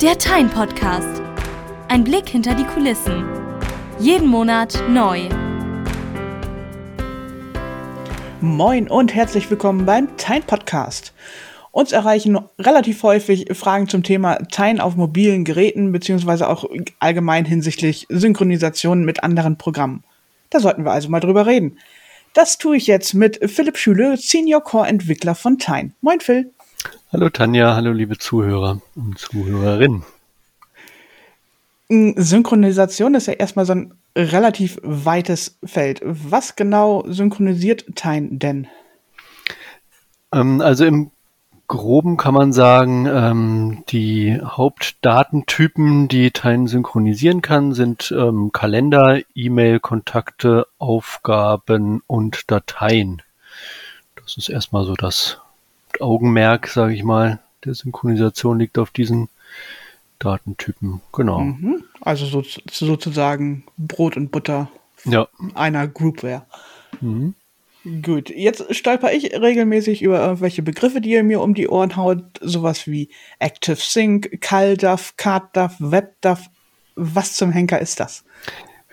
Der Tyne Podcast. Ein Blick hinter die Kulissen. Jeden Monat neu. Moin und herzlich willkommen beim Tyne Podcast. Uns erreichen relativ häufig Fragen zum Thema Teilen auf mobilen Geräten beziehungsweise auch allgemein hinsichtlich Synchronisation mit anderen Programmen. Da sollten wir also mal drüber reden. Das tue ich jetzt mit Philipp Schüle, Senior Core Entwickler von Tyne. Moin Phil. Hallo Tanja, hallo liebe Zuhörer und Zuhörerinnen. Synchronisation ist ja erstmal so ein relativ weites Feld. Was genau synchronisiert Tyne denn? Ähm, also im Groben kann man sagen, ähm, die Hauptdatentypen, die Tyne synchronisieren kann, sind ähm, Kalender, E-Mail-Kontakte, Aufgaben und Dateien. Das ist erstmal so das Augenmerk, sage ich mal, der Synchronisation liegt auf diesen Datentypen. Genau. Mhm. Also so, sozusagen Brot und Butter ja. einer Groupware. Mhm. Gut, jetzt stolper ich regelmäßig über irgendwelche Begriffe, die ihr mir um die Ohren haut. Sowas wie Active Sync, CalDAV, CardDAV, WebDAV. Was zum Henker ist das?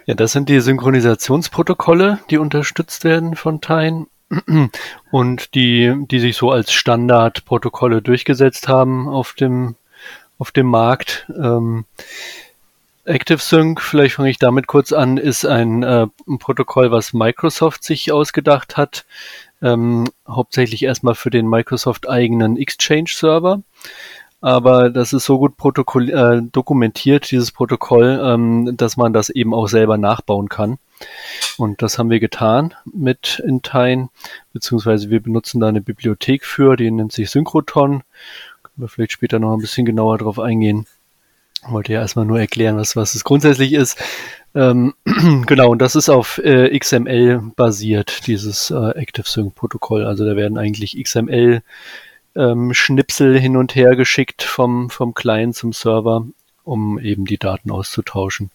Ja, das sind die Synchronisationsprotokolle, die unterstützt werden von Tyne und die, die sich so als Standardprotokolle durchgesetzt haben auf dem, auf dem Markt. Ähm, ActiveSync, vielleicht fange ich damit kurz an, ist ein, äh, ein Protokoll, was Microsoft sich ausgedacht hat. Ähm, hauptsächlich erstmal für den Microsoft eigenen Exchange-Server. Aber das ist so gut äh, dokumentiert, dieses Protokoll, ähm, dass man das eben auch selber nachbauen kann. Und das haben wir getan mit Intine, beziehungsweise wir benutzen da eine Bibliothek für, die nennt sich Synchroton. Können wir vielleicht später noch ein bisschen genauer drauf eingehen. Ich wollte ja erstmal nur erklären, was, was es grundsätzlich ist. Ähm, genau, und das ist auf äh, XML basiert, dieses äh, ActiveSync-Protokoll. Also da werden eigentlich XML ähm, Schnipsel hin und her geschickt vom, vom Client zum Server, um eben die Daten auszutauschen.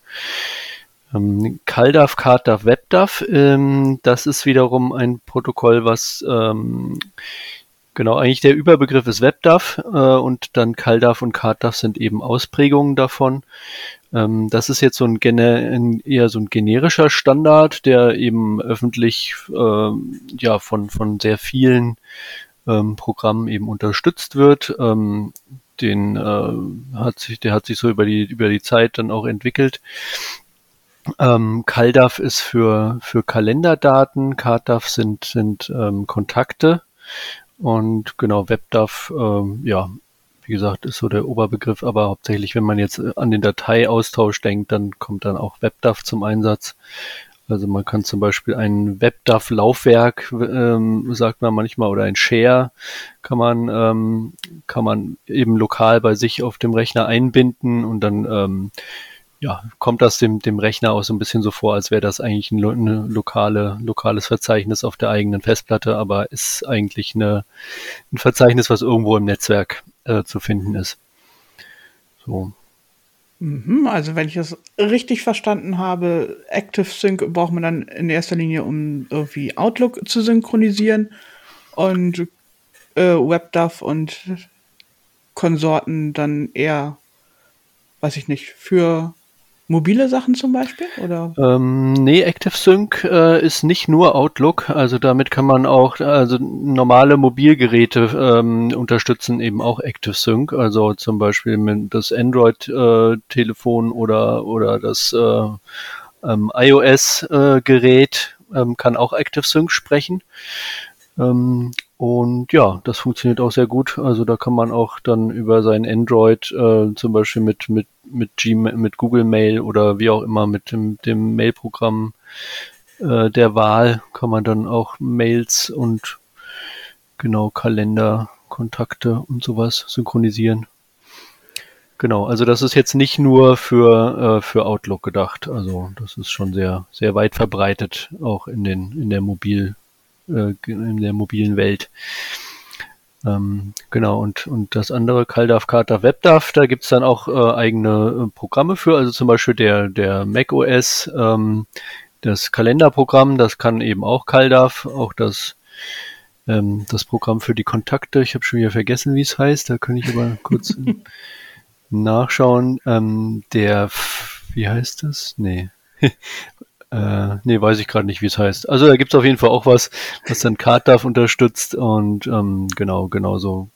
Ähm, CalDAV, CardDAV, WebDAV, ähm, das ist wiederum ein Protokoll, was ähm, genau eigentlich der Überbegriff ist WebDAV äh, und dann CalDAV und CardDAV sind eben Ausprägungen davon. Ähm, das ist jetzt so ein, ein, eher so ein generischer Standard, der eben öffentlich äh, ja von von sehr vielen ähm, Programmen eben unterstützt wird. Ähm, den äh, hat sich, der hat sich so über die über die Zeit dann auch entwickelt. Ähm, CalDAV ist für, für Kalenderdaten, CardDAV sind, sind ähm, Kontakte und genau WebDAV, ähm, ja, wie gesagt, ist so der Oberbegriff, aber hauptsächlich, wenn man jetzt an den Dateiaustausch denkt, dann kommt dann auch WebDAV zum Einsatz. Also man kann zum Beispiel ein WebDAV-Laufwerk, ähm, sagt man manchmal, oder ein Share kann man, ähm, kann man eben lokal bei sich auf dem Rechner einbinden und dann ähm, ja, kommt das dem, dem Rechner auch so ein bisschen so vor, als wäre das eigentlich ein, eine lokale, lokales Verzeichnis auf der eigenen Festplatte, aber ist eigentlich eine, ein Verzeichnis, was irgendwo im Netzwerk äh, zu finden ist. So. Mhm, also wenn ich das richtig verstanden habe, ActiveSync braucht man dann in erster Linie, um irgendwie Outlook zu synchronisieren und äh, WebDAV und Konsorten dann eher, weiß ich nicht, für Mobile Sachen zum Beispiel? Oder? Ähm, nee, ActiveSync äh, ist nicht nur Outlook. Also damit kann man auch, also normale Mobilgeräte ähm, unterstützen eben auch ActiveSync. Also zum Beispiel das Android-Telefon äh, oder, oder das äh, ähm, iOS-Gerät äh, ähm, kann auch ActiveSync sprechen. Ähm, und ja, das funktioniert auch sehr gut. Also da kann man auch dann über sein Android äh, zum Beispiel mit, mit, mit, Gmail, mit Google Mail oder wie auch immer mit dem, dem Mailprogramm äh, der Wahl kann man dann auch Mails und genau Kalender, Kontakte und sowas synchronisieren. Genau, also das ist jetzt nicht nur für, äh, für Outlook gedacht. Also das ist schon sehr, sehr weit verbreitet, auch in den, in der Mobil, äh, in der mobilen Welt. Ähm, genau, und, und das andere, CalDAV, CardDAV, WebDAV, da gibt's dann auch äh, eigene äh, Programme für, also zum Beispiel der, der macOS, ähm, das Kalenderprogramm, das kann eben auch CalDAV, auch das, ähm, das Programm für die Kontakte, ich habe schon wieder vergessen, wie es heißt, da kann ich aber kurz nachschauen. Ähm, der, wie heißt das? Nee. Äh, nee, weiß ich gerade nicht, wie es heißt. Also da gibt es auf jeden Fall auch was, was dann CardDAV unterstützt und ähm, genau, genauso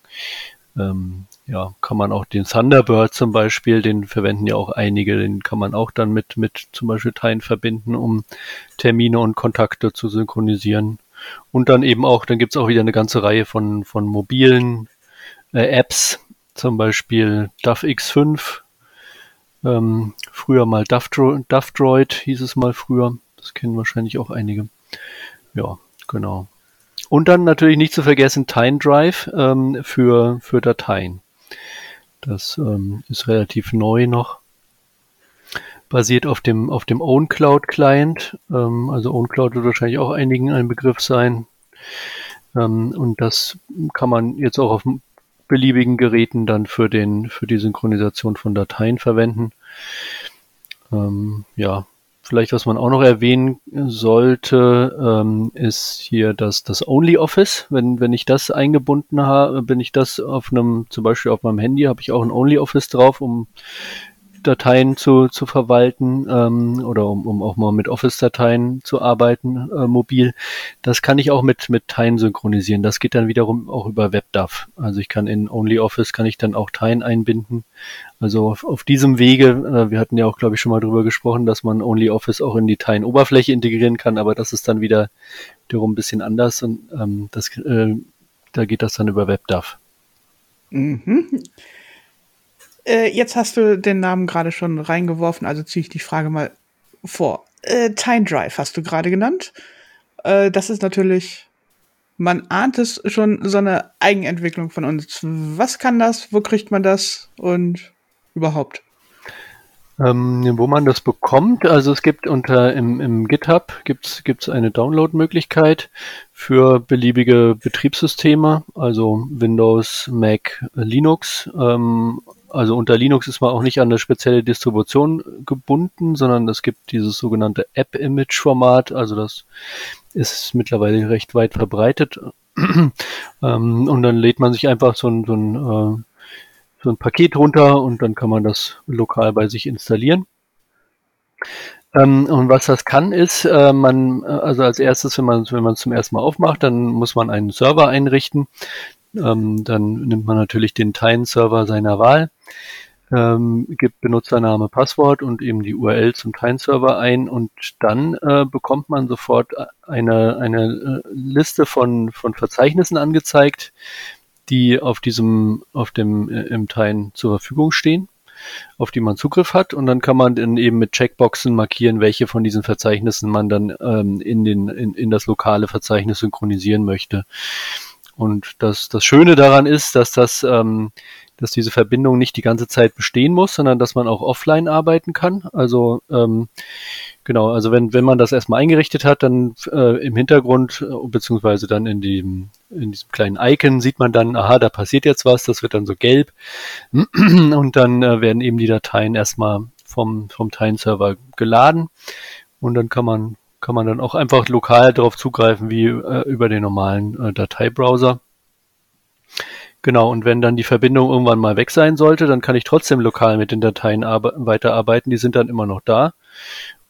ähm, ja, kann man auch den Thunderbird zum Beispiel, den verwenden ja auch einige, den kann man auch dann mit, mit zum Beispiel Teilen verbinden, um Termine und Kontakte zu synchronisieren. Und dann eben auch, dann gibt's auch wieder eine ganze Reihe von, von mobilen äh, Apps, zum Beispiel DAF X5, ähm, früher mal DAF, DAF Droid hieß es mal früher. Das kennen wahrscheinlich auch einige. Ja, genau. Und dann natürlich nicht zu vergessen Time Drive ähm, für, für Dateien. Das ähm, ist relativ neu noch. Basiert auf dem, auf dem OwnCloud Client. Ähm, also OwnCloud wird wahrscheinlich auch einigen ein Begriff sein. Ähm, und das kann man jetzt auch auf beliebigen Geräten dann für den, für die Synchronisation von Dateien verwenden. Ähm, ja, Vielleicht, was man auch noch erwähnen sollte, ähm, ist hier das, das OnlyOffice. Wenn, wenn ich das eingebunden habe, bin ich das auf einem, zum Beispiel auf meinem Handy, habe ich auch ein OnlyOffice drauf, um Dateien zu, zu verwalten ähm, oder um, um auch mal mit Office-Dateien zu arbeiten, äh, mobil. Das kann ich auch mit, mit Teilen synchronisieren. Das geht dann wiederum auch über WebDAV. Also ich kann in OnlyOffice kann ich dann auch Teilen einbinden. Also auf, auf diesem Wege, äh, wir hatten ja auch, glaube ich, schon mal drüber gesprochen, dass man OnlyOffice auch in die Teilen-Oberfläche integrieren kann, aber das ist dann wieder wiederum ein bisschen anders und ähm, das, äh, da geht das dann über WebDAV. Mhm. Äh, jetzt hast du den Namen gerade schon reingeworfen, also ziehe ich die Frage mal vor. Äh, Time Drive hast du gerade genannt. Äh, das ist natürlich, man ahnt es schon, so eine Eigenentwicklung von uns. Was kann das? Wo kriegt man das? Und überhaupt? Ähm, wo man das bekommt, also es gibt unter im, im GitHub gibt's gibt's eine Download-Möglichkeit für beliebige Betriebssysteme, also Windows, Mac, Linux. Ähm, also unter Linux ist man auch nicht an eine spezielle Distribution gebunden, sondern es gibt dieses sogenannte App-Image-Format. Also das ist mittlerweile recht weit verbreitet. ähm, und dann lädt man sich einfach so ein, so ein, äh, so ein Paket runter und dann kann man das lokal bei sich installieren. Ähm, und was das kann, ist, äh, man, also als erstes, wenn man wenn man es zum ersten Mal aufmacht, dann muss man einen Server einrichten. Ähm, dann nimmt man natürlich den Tine-Server seiner Wahl, ähm, gibt Benutzername, Passwort und eben die URL zum Tine-Server ein und dann äh, bekommt man sofort eine, eine äh, Liste von, von Verzeichnissen angezeigt, die auf diesem, auf dem äh, im Tine zur Verfügung stehen auf die man Zugriff hat und dann kann man dann eben mit Checkboxen markieren, welche von diesen Verzeichnissen man dann ähm, in, den, in, in das lokale Verzeichnis synchronisieren möchte. Und das, das Schöne daran ist, dass das, ähm, dass diese Verbindung nicht die ganze Zeit bestehen muss, sondern dass man auch offline arbeiten kann. Also ähm, genau, also wenn, wenn man das erstmal eingerichtet hat, dann äh, im Hintergrund äh, beziehungsweise dann in dem in diesem kleinen Icon sieht man dann, aha, da passiert jetzt was, das wird dann so gelb und dann äh, werden eben die Dateien erstmal vom vom Teilen-Server geladen und dann kann man kann man dann auch einfach lokal darauf zugreifen, wie äh, über den normalen äh, Dateibrowser. Genau, und wenn dann die Verbindung irgendwann mal weg sein sollte, dann kann ich trotzdem lokal mit den Dateien weiterarbeiten. Die sind dann immer noch da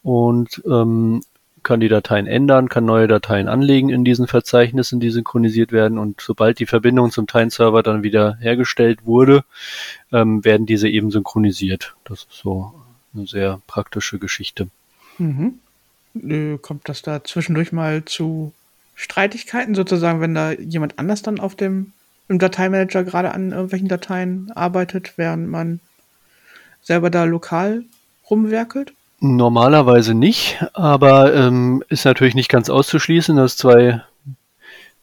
und ähm, kann die Dateien ändern, kann neue Dateien anlegen in diesen Verzeichnissen, die synchronisiert werden. Und sobald die Verbindung zum Time-Server dann wieder hergestellt wurde, ähm, werden diese eben synchronisiert. Das ist so eine sehr praktische Geschichte. Mhm kommt das da zwischendurch mal zu Streitigkeiten sozusagen, wenn da jemand anders dann auf dem im Dateimanager gerade an irgendwelchen Dateien arbeitet, während man selber da lokal rumwerkelt? Normalerweise nicht, aber ähm, ist natürlich nicht ganz auszuschließen, dass zwei,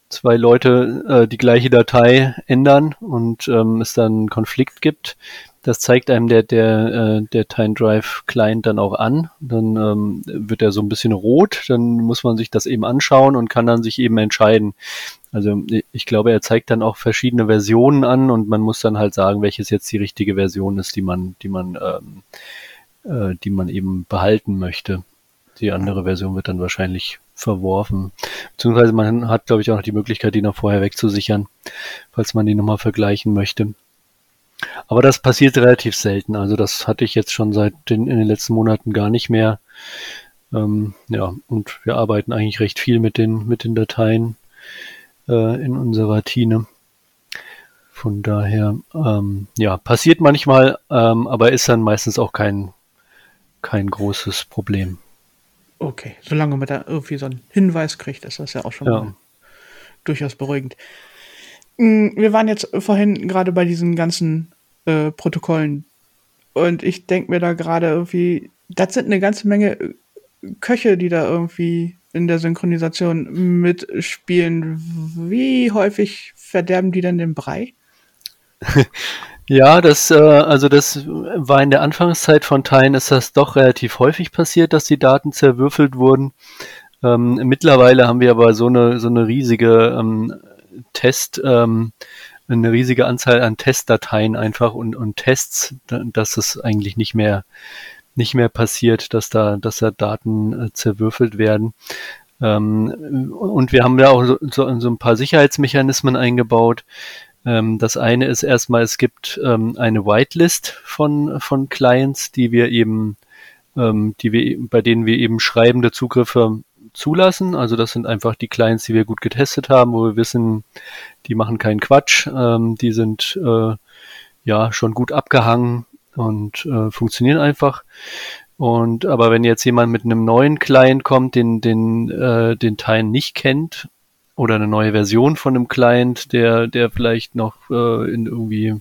zwei Leute äh, die gleiche Datei ändern und ähm, es dann einen Konflikt gibt das zeigt einem der, der, äh, der Time Drive Client dann auch an. Dann ähm, wird er so ein bisschen rot, dann muss man sich das eben anschauen und kann dann sich eben entscheiden. Also ich glaube, er zeigt dann auch verschiedene Versionen an und man muss dann halt sagen, welches jetzt die richtige Version ist, die man, die man, ähm, äh, die man eben behalten möchte. Die andere Version wird dann wahrscheinlich verworfen. Beziehungsweise man hat, glaube ich, auch noch die Möglichkeit, die noch vorher wegzusichern, falls man die nochmal vergleichen möchte. Aber das passiert relativ selten. Also das hatte ich jetzt schon seit den, in den letzten Monaten gar nicht mehr. Ähm, ja, und wir arbeiten eigentlich recht viel mit den, mit den Dateien äh, in unserer Tine. Von daher, ähm, ja, passiert manchmal, ähm, aber ist dann meistens auch kein, kein großes Problem. Okay, solange man da irgendwie so einen Hinweis kriegt, ist das ja auch schon ja. durchaus beruhigend. Hm, wir waren jetzt vorhin gerade bei diesen ganzen äh, Protokollen und ich denke mir da gerade irgendwie, das sind eine ganze Menge Köche, die da irgendwie in der Synchronisation mitspielen. Wie häufig verderben die denn den Brei? Ja, das, äh, also das war in der Anfangszeit von Teilen ist das doch relativ häufig passiert, dass die Daten zerwürfelt wurden. Ähm, mittlerweile haben wir aber so eine, so eine riesige ähm, Test, ähm, eine riesige Anzahl an Testdateien einfach und, und Tests, dass es eigentlich nicht mehr, nicht mehr passiert, dass da, dass da Daten äh, zerwürfelt werden. Ähm, und wir haben ja auch so, so, so ein paar Sicherheitsmechanismen eingebaut, ähm, das eine ist erstmal, es gibt ähm, eine Whitelist von, von Clients, die wir eben, ähm, die wir, bei denen wir eben schreibende Zugriffe zulassen. Also das sind einfach die Clients, die wir gut getestet haben, wo wir wissen, die machen keinen Quatsch, ähm, die sind äh, ja schon gut abgehangen und äh, funktionieren einfach. Und aber wenn jetzt jemand mit einem neuen Client kommt, den den äh, den Teil nicht kennt oder eine neue Version von einem Client, der, der vielleicht noch äh, in irgendwie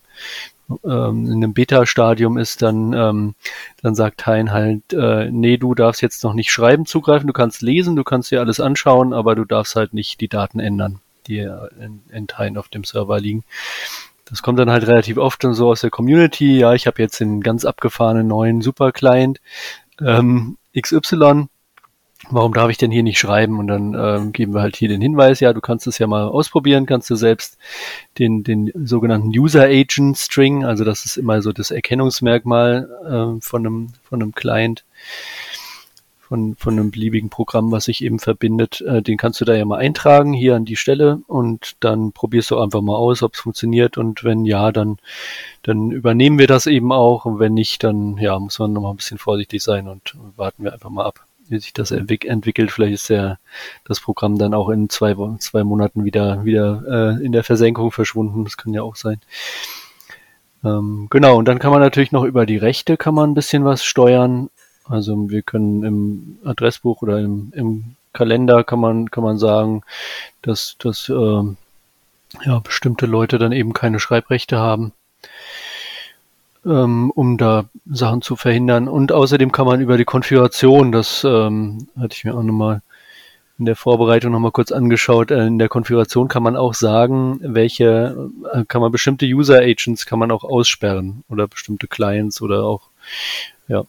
ähm, in einem Beta-Stadium ist, dann, ähm, dann sagt Hein halt, äh, nee, du darfst jetzt noch nicht schreiben zugreifen, du kannst lesen, du kannst dir alles anschauen, aber du darfst halt nicht die Daten ändern, die in, in Hein auf dem Server liegen. Das kommt dann halt relativ oft und so aus der Community. Ja, ich habe jetzt den ganz abgefahrenen neuen Super-Client ähm, XY warum darf ich denn hier nicht schreiben? Und dann ähm, geben wir halt hier den Hinweis, ja, du kannst es ja mal ausprobieren, kannst du selbst den, den sogenannten User Agent String, also das ist immer so das Erkennungsmerkmal äh, von, einem, von einem Client, von, von einem beliebigen Programm, was sich eben verbindet, äh, den kannst du da ja mal eintragen, hier an die Stelle und dann probierst du einfach mal aus, ob es funktioniert. Und wenn ja, dann, dann übernehmen wir das eben auch. Und wenn nicht, dann ja, muss man noch mal ein bisschen vorsichtig sein und warten wir einfach mal ab wie sich das entwick entwickelt. Vielleicht ist der, das Programm dann auch in zwei, zwei Monaten wieder, wieder äh, in der Versenkung verschwunden. Das kann ja auch sein. Ähm, genau, und dann kann man natürlich noch über die Rechte kann man ein bisschen was steuern. Also wir können im Adressbuch oder im, im Kalender kann man, kann man sagen, dass, dass äh, ja, bestimmte Leute dann eben keine Schreibrechte haben um da Sachen zu verhindern. Und außerdem kann man über die Konfiguration, das ähm, hatte ich mir auch nochmal in der Vorbereitung nochmal kurz angeschaut, äh, in der Konfiguration kann man auch sagen, welche, äh, kann man bestimmte User Agents kann man auch aussperren oder bestimmte Clients oder auch, ja,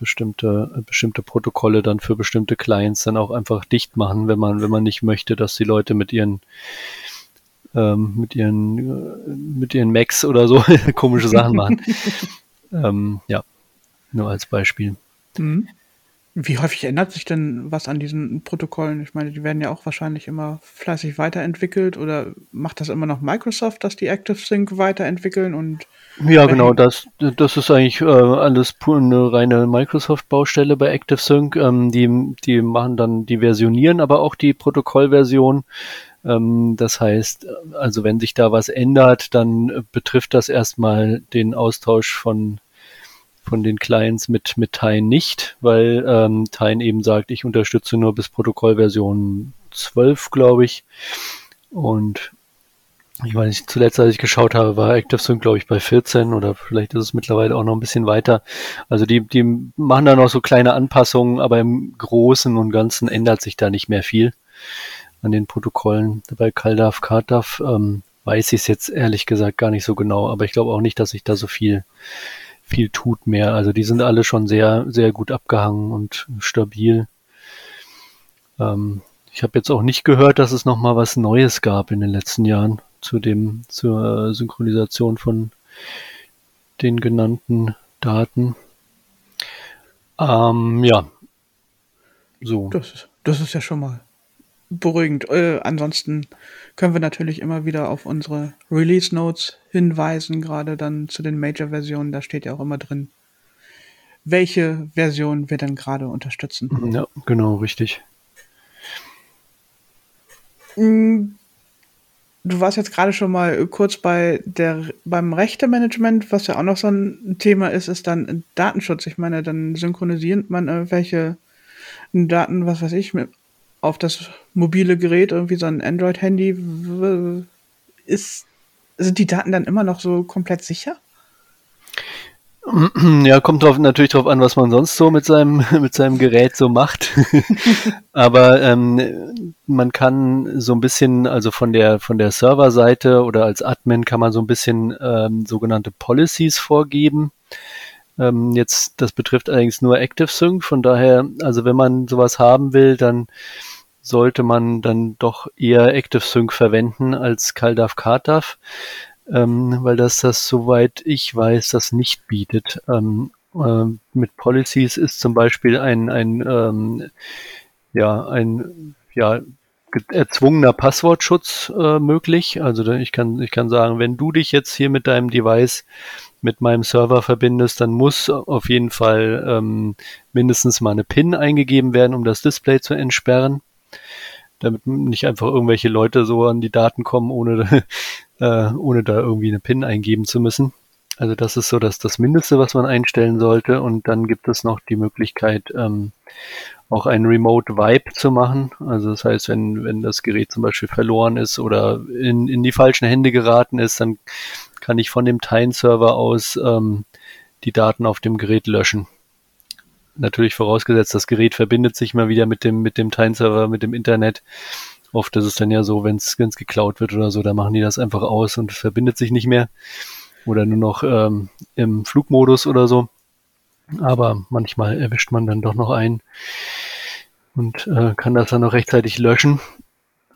bestimmte, bestimmte Protokolle dann für bestimmte Clients dann auch einfach dicht machen, wenn man, wenn man nicht möchte, dass die Leute mit ihren ähm, mit ihren äh, mit ihren Macs oder so komische Sachen machen. ähm, ja, nur als Beispiel. Mhm. Wie häufig ändert sich denn was an diesen Protokollen? Ich meine, die werden ja auch wahrscheinlich immer fleißig weiterentwickelt oder macht das immer noch Microsoft, dass die ActiveSync weiterentwickeln und ja, genau, das, das ist eigentlich äh, alles pur eine reine Microsoft-Baustelle bei ActiveSync. Ähm, die, die machen dann, die versionieren aber auch die Protokollversion. Ähm, das heißt, also wenn sich da was ändert, dann betrifft das erstmal den Austausch von von den Clients mit, mit Tyne nicht, weil ähm, Tyne eben sagt, ich unterstütze nur bis Protokollversion 12, glaube ich. Und ich weiß nicht, zuletzt, als ich geschaut habe, war ActiveSync, glaube ich, bei 14 oder vielleicht ist es mittlerweile auch noch ein bisschen weiter. Also die, die machen da noch so kleine Anpassungen, aber im Großen und Ganzen ändert sich da nicht mehr viel an den Protokollen. Bei CalDAV, CardDAV ähm, weiß ich es jetzt ehrlich gesagt gar nicht so genau, aber ich glaube auch nicht, dass sich da so viel viel tut mehr. Also die sind alle schon sehr, sehr gut abgehangen und stabil. Ähm, ich habe jetzt auch nicht gehört, dass es noch mal was Neues gab in den letzten Jahren zu dem zur Synchronisation von den genannten Daten. Ähm, ja, so. Das ist, das ist ja schon mal beruhigend. Äh, ansonsten können wir natürlich immer wieder auf unsere Release Notes hinweisen, gerade dann zu den Major-Versionen. Da steht ja auch immer drin, welche Version wir dann gerade unterstützen. Ja, genau, richtig. Mm, du warst jetzt gerade schon mal kurz bei der beim Rechtemanagement, was ja auch noch so ein Thema ist, ist dann Datenschutz. Ich meine, dann synchronisiert man irgendwelche Daten, was weiß ich, mit, auf das mobile Gerät, irgendwie so ein Android-Handy. Ist, sind die Daten dann immer noch so komplett sicher? Ja, kommt drauf, natürlich darauf an, was man sonst so mit seinem, mit seinem Gerät so macht. Aber ähm, man kann so ein bisschen, also von der, von der Serverseite oder als Admin kann man so ein bisschen ähm, sogenannte Policies vorgeben. Ähm, jetzt, das betrifft allerdings nur ActiveSync, von daher, also wenn man sowas haben will, dann sollte man dann doch eher ActiveSync verwenden als CalDAV CardDAV ähm, weil das das, soweit ich weiß, das nicht bietet. Ähm, äh, mit Policies ist zum Beispiel ein, ein ähm, ja, ein ja, erzwungener Passwortschutz äh, möglich. Also ich kann, ich kann sagen, wenn du dich jetzt hier mit deinem Device mit meinem Server verbindest, dann muss auf jeden Fall ähm, mindestens mal eine PIN eingegeben werden, um das Display zu entsperren damit nicht einfach irgendwelche Leute so an die Daten kommen, ohne, äh, ohne da irgendwie eine PIN eingeben zu müssen. Also das ist so das, das Mindeste, was man einstellen sollte. Und dann gibt es noch die Möglichkeit, ähm, auch ein Remote Wipe zu machen. Also das heißt, wenn, wenn das Gerät zum Beispiel verloren ist oder in, in die falschen Hände geraten ist, dann kann ich von dem Tine-Server aus ähm, die Daten auf dem Gerät löschen. Natürlich vorausgesetzt, das Gerät verbindet sich mal wieder mit dem, mit dem Time-Server, mit dem Internet. Oft ist es dann ja so, wenn es geklaut wird oder so, da machen die das einfach aus und verbindet sich nicht mehr. Oder nur noch ähm, im Flugmodus oder so. Aber manchmal erwischt man dann doch noch ein und äh, kann das dann noch rechtzeitig löschen.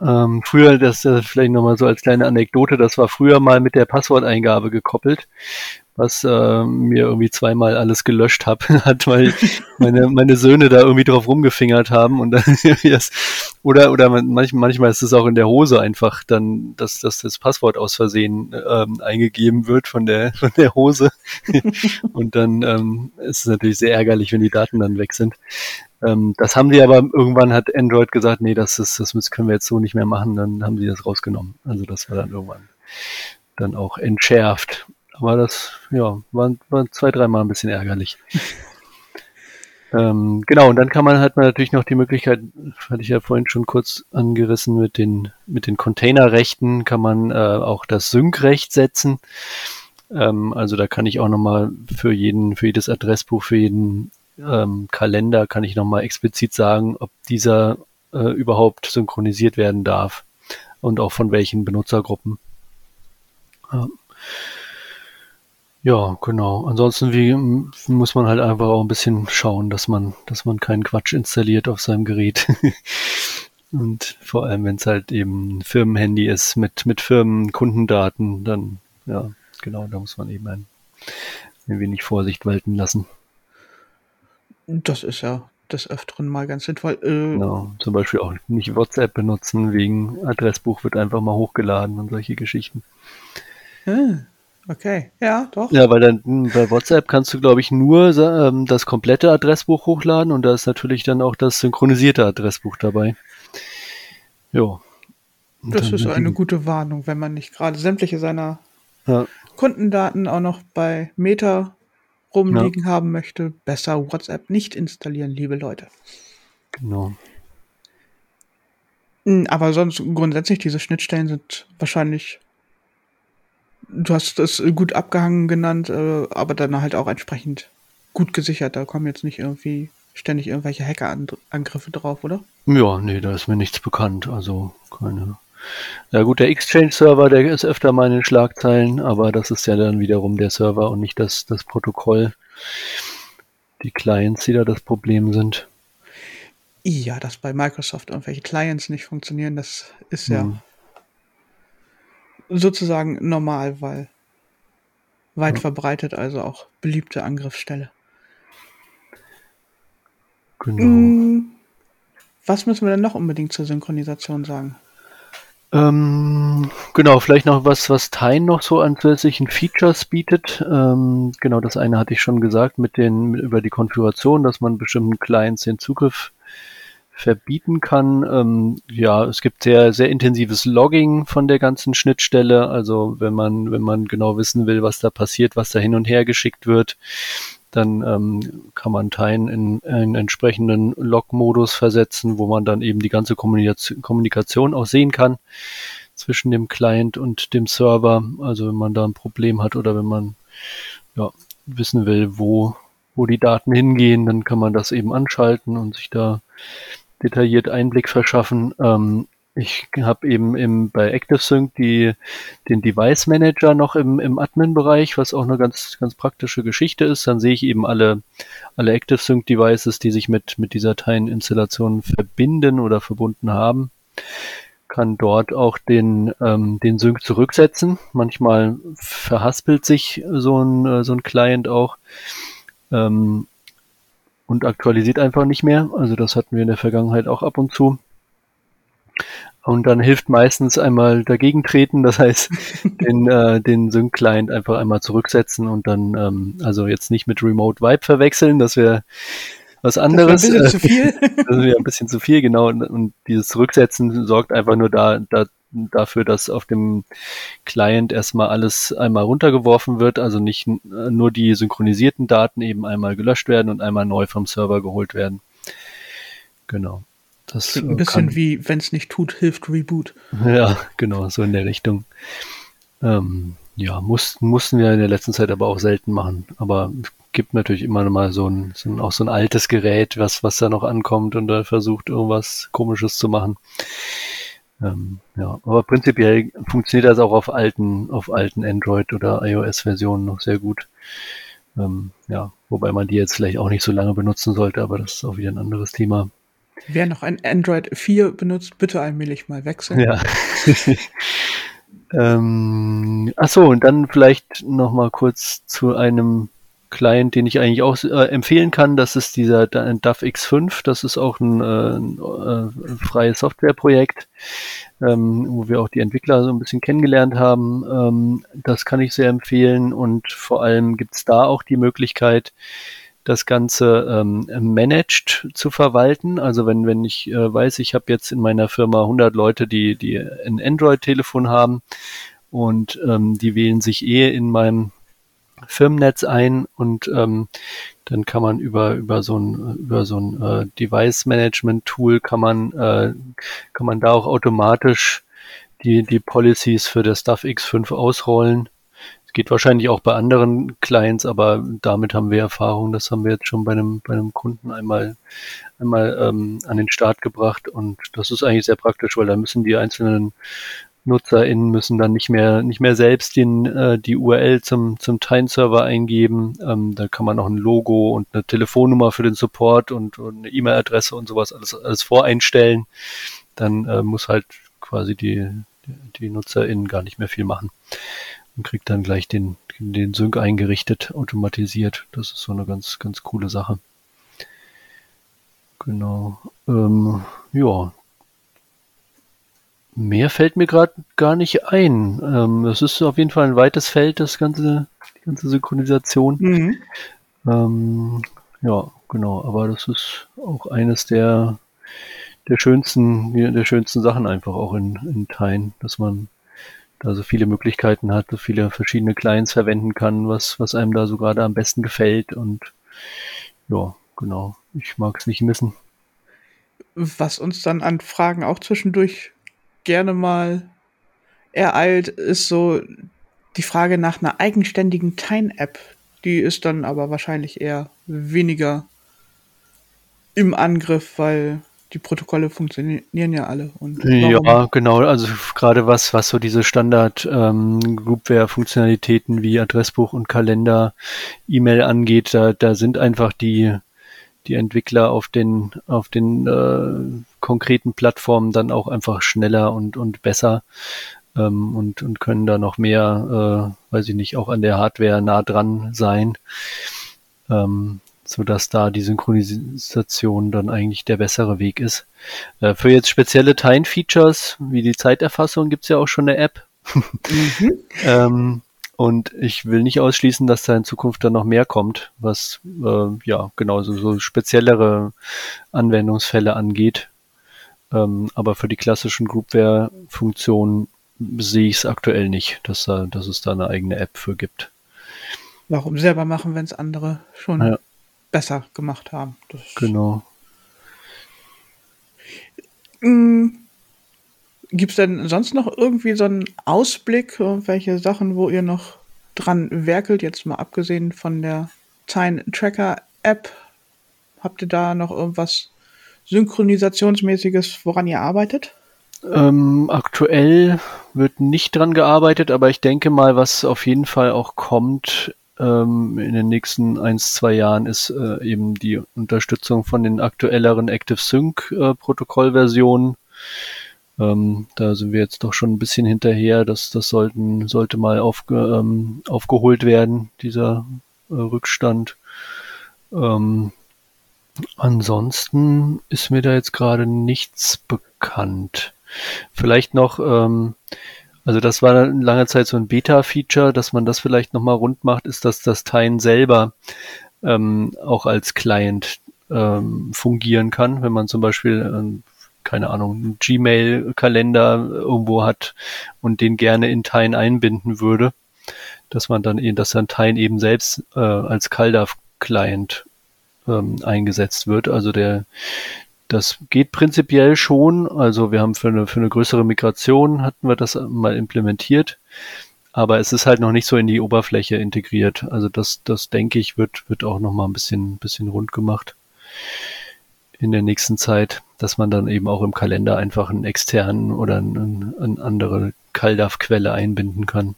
Ähm, früher, das äh, vielleicht nochmal so als kleine Anekdote, das war früher mal mit der Passworteingabe gekoppelt was äh, mir irgendwie zweimal alles gelöscht hab, hat, weil meine, meine Söhne da irgendwie drauf rumgefingert haben und dann oder oder manchmal, manchmal ist es auch in der Hose einfach dann, dass, dass das Passwort aus Versehen ähm, eingegeben wird von der von der Hose und dann ähm, ist es natürlich sehr ärgerlich, wenn die Daten dann weg sind. Ähm, das haben sie aber irgendwann hat Android gesagt, nee, das ist das können wir jetzt so nicht mehr machen, dann haben sie das rausgenommen. Also das war dann irgendwann dann auch entschärft. Aber das, ja, war, war zwei, dreimal ein bisschen ärgerlich. ähm, genau, und dann kann man, hat man natürlich noch die Möglichkeit, hatte ich ja vorhin schon kurz angerissen, mit den, mit den Containerrechten kann man äh, auch das Sync-Recht setzen. Ähm, also da kann ich auch nochmal für jeden, für jedes Adressbuch, für jeden ähm, Kalender kann ich nochmal explizit sagen, ob dieser äh, überhaupt synchronisiert werden darf und auch von welchen Benutzergruppen. Ja. Ja, genau. Ansonsten wie muss man halt einfach auch ein bisschen schauen, dass man, dass man keinen Quatsch installiert auf seinem Gerät. Und vor allem, wenn es halt eben ein Firmenhandy ist mit, mit Firmenkundendaten, dann, ja, genau, da muss man eben ein, ein wenig Vorsicht walten lassen. Das ist ja des Öfteren mal ganz sinnvoll. Äh, genau, zum Beispiel auch nicht WhatsApp benutzen, wegen Adressbuch wird einfach mal hochgeladen und solche Geschichten. Ah. Okay, ja, doch. Ja, weil dann hm, bei WhatsApp kannst du, glaube ich, nur ähm, das komplette Adressbuch hochladen und da ist natürlich dann auch das synchronisierte Adressbuch dabei. Jo. Das ist eine gute Warnung, wenn man nicht gerade sämtliche seiner ja. Kundendaten auch noch bei Meta rumliegen ja. haben möchte. Besser WhatsApp nicht installieren, liebe Leute. Genau. Hm, aber sonst grundsätzlich, diese Schnittstellen sind wahrscheinlich du hast es gut abgehangen genannt, äh, aber dann halt auch entsprechend gut gesichert. Da kommen jetzt nicht irgendwie ständig irgendwelche Hackerangriffe drauf, oder? Ja, nee, da ist mir nichts bekannt. Also keine. Ja gut, der Exchange-Server, der ist öfter mal in den Schlagzeilen, aber das ist ja dann wiederum der Server und nicht das, das Protokoll. Die Clients, die da das Problem sind. Ja, dass bei Microsoft irgendwelche Clients nicht funktionieren, das ist ja hm sozusagen normal, weil weit ja. verbreitet, also auch beliebte Angriffsstelle. Genau. Mm, Was müssen wir denn noch unbedingt zur Synchronisation sagen? Ähm, genau, vielleicht noch was, was Tine noch so an zusätzlichen Features bietet. Ähm, genau, das eine hatte ich schon gesagt mit den über die Konfiguration, dass man bestimmten Clients den Zugriff verbieten kann. Ähm, ja, es gibt sehr, sehr intensives Logging von der ganzen Schnittstelle. Also wenn man, wenn man genau wissen will, was da passiert, was da hin und her geschickt wird, dann ähm, kann man Teilen in einen entsprechenden Log-Modus versetzen, wo man dann eben die ganze Kommunikation auch sehen kann zwischen dem Client und dem Server. Also wenn man da ein Problem hat oder wenn man ja, wissen will, wo, wo die Daten hingehen, dann kann man das eben anschalten und sich da detailliert Einblick verschaffen. Ähm, ich habe eben im, bei ActiveSync die, den Device Manager noch im, im Admin-Bereich, was auch eine ganz, ganz praktische Geschichte ist. Dann sehe ich eben alle, alle ActiveSync Devices, die sich mit, mit dieser Teilen-Installation verbinden oder verbunden haben. Kann dort auch den, ähm, den Sync zurücksetzen. Manchmal verhaspelt sich so ein, so ein Client auch. Ähm, und aktualisiert einfach nicht mehr. Also das hatten wir in der Vergangenheit auch ab und zu. Und dann hilft meistens einmal dagegen treten, das heißt den, äh, den Sync-Client einfach einmal zurücksetzen und dann, ähm, also jetzt nicht mit Remote Vibe verwechseln, das wäre was anderes. Das wäre ein bisschen zu viel. das wäre ein bisschen zu viel, genau. Und, und dieses Zurücksetzen sorgt einfach nur da, da, dafür, dass auf dem Client erstmal alles einmal runtergeworfen wird, also nicht nur die synchronisierten Daten eben einmal gelöscht werden und einmal neu vom Server geholt werden. Genau. Das Klingt ein bisschen kann, wie, wenn es nicht tut, hilft Reboot. Ja, genau, so in der Richtung. Ähm, ja, mussten, mussten wir in der letzten Zeit aber auch selten machen. Aber es gibt natürlich immer noch mal so ein, so ein, auch so ein altes Gerät, was, was da noch ankommt und da versucht, irgendwas Komisches zu machen. Ähm, ja, aber prinzipiell funktioniert das auch auf alten, auf alten Android- oder iOS-Versionen noch sehr gut. Ähm, ja, wobei man die jetzt vielleicht auch nicht so lange benutzen sollte, aber das ist auch wieder ein anderes Thema. Wer noch ein Android 4 benutzt, bitte allmählich mal wechseln. Ja. ähm, achso, und dann vielleicht noch mal kurz zu einem Client, den ich eigentlich auch äh, empfehlen kann. Das ist dieser DAF X5. Das ist auch ein, äh, ein äh, freies Softwareprojekt, ähm, wo wir auch die Entwickler so ein bisschen kennengelernt haben. Ähm, das kann ich sehr empfehlen und vor allem gibt es da auch die Möglichkeit, das Ganze ähm, managed zu verwalten. Also wenn, wenn ich äh, weiß, ich habe jetzt in meiner Firma 100 Leute, die, die ein Android-Telefon haben und ähm, die wählen sich eh in meinem Firmennetz ein und ähm, dann kann man über über so ein über so ein äh, Device Management Tool kann man äh, kann man da auch automatisch die die Policies für das Stuff X5 ausrollen es geht wahrscheinlich auch bei anderen Clients, aber damit haben wir Erfahrung. Das haben wir jetzt schon bei einem, bei einem Kunden einmal, einmal ähm, an den Start gebracht. Und das ist eigentlich sehr praktisch, weil da müssen die einzelnen NutzerInnen müssen dann nicht mehr, nicht mehr selbst den, äh, die URL zum, zum Time-Server eingeben. Ähm, da kann man auch ein Logo und eine Telefonnummer für den Support und, und eine E-Mail-Adresse und sowas alles, alles voreinstellen. Dann äh, muss halt quasi die, die NutzerInnen gar nicht mehr viel machen und kriegt dann gleich den, den Sync eingerichtet, automatisiert. Das ist so eine ganz, ganz coole Sache. Genau. Ähm, ja. Mehr fällt mir gerade gar nicht ein. Ähm, es ist auf jeden Fall ein weites Feld, das ganze, die ganze Synchronisation. Mhm. Ähm, ja, genau. Aber das ist auch eines der, der schönsten, der schönsten Sachen einfach auch in, in Teilen, dass man da so viele Möglichkeiten hat, so viele verschiedene Clients verwenden kann, was, was einem da so gerade am besten gefällt. Und ja, genau, ich mag es nicht missen. Was uns dann an Fragen auch zwischendurch gerne mal ereilt, ist so die Frage nach einer eigenständigen Time-App. Die ist dann aber wahrscheinlich eher weniger im Angriff, weil die Protokolle funktionieren ja alle. Und ja, genau. Also gerade was, was so diese Standard ähm, wie Adressbuch und Kalender, E-Mail angeht, da, da sind einfach die, die Entwickler auf den, auf den äh, konkreten Plattformen dann auch einfach schneller und, und besser ähm, und, und können da noch mehr, äh, weiß ich nicht, auch an der Hardware nah dran sein. Ähm, sodass da die Synchronisation dann eigentlich der bessere Weg ist. Äh, für jetzt spezielle Time-Features wie die Zeiterfassung gibt's ja auch schon eine App. mhm. ähm, und ich will nicht ausschließen, dass da in Zukunft dann noch mehr kommt, was äh, ja genauso so speziellere Anwendungsfälle angeht. Ähm, aber für die klassischen Groupware-Funktionen sehe ich es aktuell nicht, dass, da, dass es da eine eigene App für gibt. Warum selber machen, wenn es andere schon ja besser gemacht haben. Das genau. Mhm. Gibt es denn sonst noch irgendwie so einen Ausblick, welche Sachen, wo ihr noch dran werkelt, jetzt mal abgesehen von der Time Tracker App? Habt ihr da noch irgendwas Synchronisationsmäßiges, woran ihr arbeitet? Ähm, aktuell wird nicht dran gearbeitet, aber ich denke mal, was auf jeden Fall auch kommt, ähm, in den nächsten ein, zwei Jahren ist äh, eben die Unterstützung von den aktuelleren Active Sync äh. Ähm, da sind wir jetzt doch schon ein bisschen hinterher. Das, das sollten, sollte mal aufge, ähm, aufgeholt werden, dieser äh, Rückstand. Ähm, ansonsten ist mir da jetzt gerade nichts bekannt. Vielleicht noch, ähm, also das war lange Zeit so ein Beta-Feature, dass man das vielleicht nochmal rund macht, ist, dass das Tine selber ähm, auch als Client ähm, fungieren kann, wenn man zum Beispiel ähm, keine Ahnung, einen Gmail-Kalender irgendwo hat und den gerne in Tine einbinden würde, dass man dann eben, dass dann Tine eben selbst äh, als CalDAV-Client ähm, eingesetzt wird. Also der, das geht prinzipiell schon. Also wir haben für eine, für eine größere Migration hatten wir das mal implementiert. Aber es ist halt noch nicht so in die Oberfläche integriert. Also das, das denke ich, wird, wird auch noch mal ein bisschen, bisschen rund gemacht in der nächsten Zeit, dass man dann eben auch im Kalender einfach einen externen oder eine, eine andere CalDAV-Quelle einbinden kann.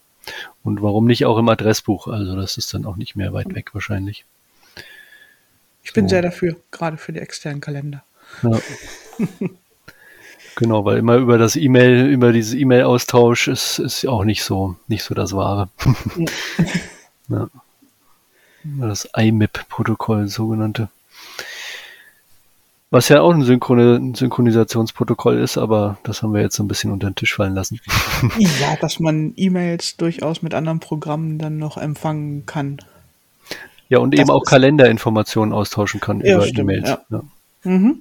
Und warum nicht auch im Adressbuch? Also das ist dann auch nicht mehr weit weg wahrscheinlich. Ich bin so. sehr dafür, gerade für die externen Kalender. Ja. genau, weil immer über das E-Mail, über dieses E-Mail-Austausch ist, ist auch nicht so, nicht so das Wahre. ja. Das IMIP-Protokoll, sogenannte. Was ja auch ein, Synchrone, Synchronisationsprotokoll ist, aber das haben wir jetzt so ein bisschen unter den Tisch fallen lassen. ja, dass man E-Mails durchaus mit anderen Programmen dann noch empfangen kann. Ja, und das eben auch Kalenderinformationen austauschen kann ja, über E-Mails. Ja. Ja. Mhm.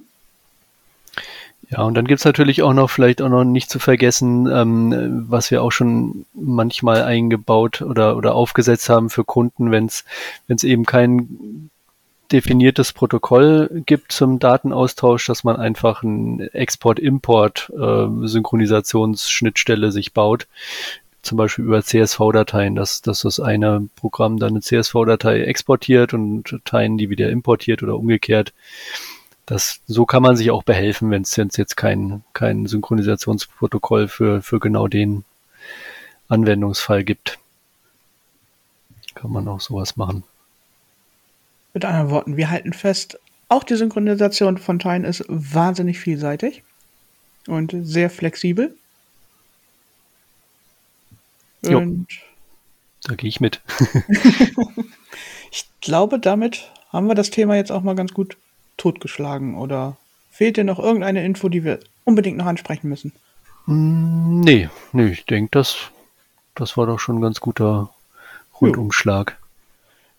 Ja, und dann gibt's natürlich auch noch, vielleicht auch noch nicht zu vergessen, ähm, was wir auch schon manchmal eingebaut oder, oder aufgesetzt haben für Kunden, wenn es eben kein definiertes Protokoll gibt zum Datenaustausch, dass man einfach ein Export-Import-Synchronisationsschnittstelle äh, sich baut, zum Beispiel über CSV-Dateien, dass, dass das eine Programm dann eine CSV-Datei exportiert und Dateien die wieder importiert oder umgekehrt das, so kann man sich auch behelfen, wenn es jetzt kein, kein Synchronisationsprotokoll für, für genau den Anwendungsfall gibt. Kann man auch sowas machen. Mit anderen Worten, wir halten fest, auch die Synchronisation von Teilen ist wahnsinnig vielseitig und sehr flexibel. Und jo, da gehe ich mit. ich glaube, damit haben wir das Thema jetzt auch mal ganz gut totgeschlagen oder fehlt dir noch irgendeine Info, die wir unbedingt noch ansprechen müssen? Nee, nee, ich denke, das, das war doch schon ein ganz guter Rundumschlag.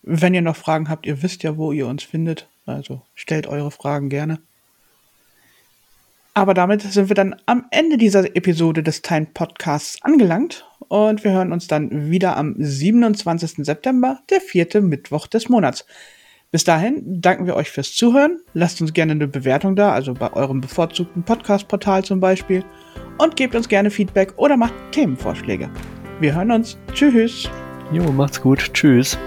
Wenn ihr noch Fragen habt, ihr wisst ja, wo ihr uns findet. Also stellt eure Fragen gerne. Aber damit sind wir dann am Ende dieser Episode des Time Podcasts angelangt und wir hören uns dann wieder am 27. September, der vierte Mittwoch des Monats. Bis dahin danken wir euch fürs Zuhören. Lasst uns gerne eine Bewertung da, also bei eurem bevorzugten Podcast-Portal zum Beispiel. Und gebt uns gerne Feedback oder macht Themenvorschläge. Wir hören uns. Tschüss. Jo, macht's gut. Tschüss.